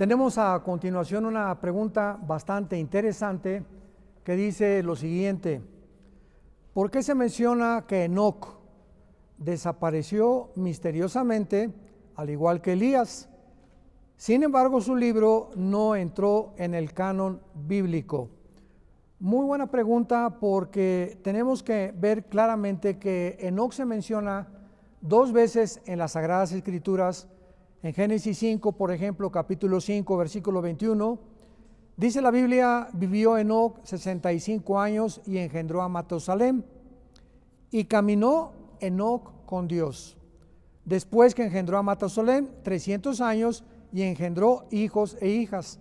Tenemos a continuación una pregunta bastante interesante que dice lo siguiente. ¿Por qué se menciona que Enoch desapareció misteriosamente, al igual que Elías? Sin embargo, su libro no entró en el canon bíblico. Muy buena pregunta porque tenemos que ver claramente que Enoch se menciona dos veces en las Sagradas Escrituras en Génesis 5, por ejemplo, capítulo 5, versículo 21, dice la Biblia, vivió Enoch 65 años y engendró a Matusalem. Y caminó Enoch con Dios. Después que engendró a Matusalem, 300 años y engendró hijos e hijas.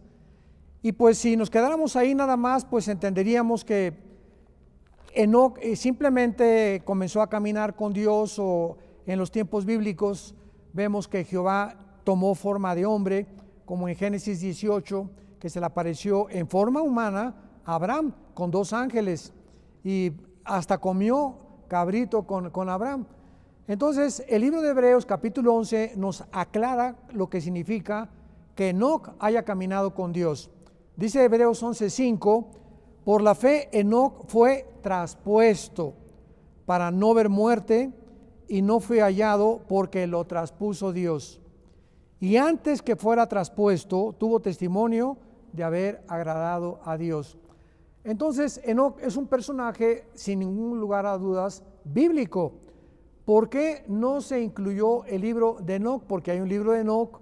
Y pues si nos quedáramos ahí nada más, pues entenderíamos que Enoch eh, simplemente comenzó a caminar con Dios o en los tiempos bíblicos vemos que Jehová tomó forma de hombre, como en Génesis 18, que se le apareció en forma humana a Abraham con dos ángeles y hasta comió cabrito con, con Abraham. Entonces, el libro de Hebreos capítulo 11 nos aclara lo que significa que Enoch haya caminado con Dios. Dice Hebreos 11:5, por la fe Enoch fue traspuesto para no ver muerte y no fue hallado porque lo traspuso Dios y antes que fuera traspuesto tuvo testimonio de haber agradado a Dios. Entonces, Enoch es un personaje sin ningún lugar a dudas bíblico. ¿Por qué no se incluyó el libro de Enoch? Porque hay un libro de Enoch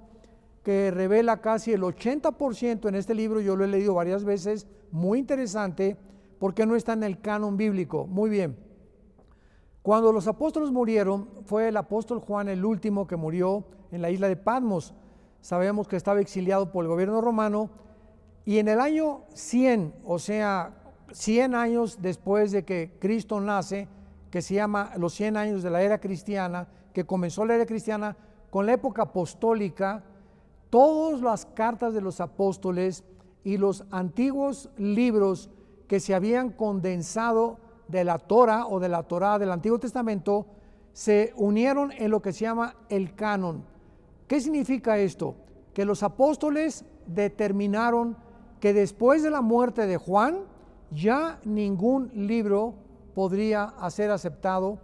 que revela casi el 80% en este libro, yo lo he leído varias veces, muy interesante, porque no está en el canon bíblico. Muy bien. Cuando los apóstoles murieron, fue el apóstol Juan el último que murió en la isla de Patmos. Sabemos que estaba exiliado por el gobierno romano y en el año 100, o sea, 100 años después de que Cristo nace, que se llama los 100 años de la era cristiana, que comenzó la era cristiana con la época apostólica, todas las cartas de los apóstoles y los antiguos libros que se habían condensado de la Torah o de la Torah del Antiguo Testamento se unieron en lo que se llama el canon. ¿Qué significa esto? Que los apóstoles determinaron que después de la muerte de Juan ya ningún libro podría ser aceptado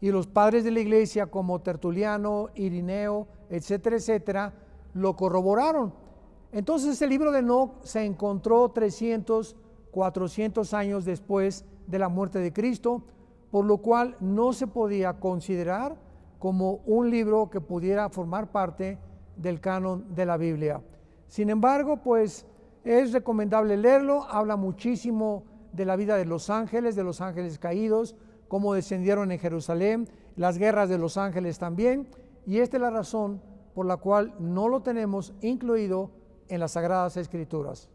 y los padres de la iglesia como Tertuliano, Irineo, etcétera, etcétera, lo corroboraron. Entonces el libro de Enoch se encontró 300, 400 años después de la muerte de Cristo, por lo cual no se podía considerar como un libro que pudiera formar parte del canon de la Biblia. Sin embargo, pues es recomendable leerlo, habla muchísimo de la vida de los ángeles, de los ángeles caídos, cómo descendieron en Jerusalén, las guerras de los ángeles también, y esta es la razón por la cual no lo tenemos incluido en las Sagradas Escrituras.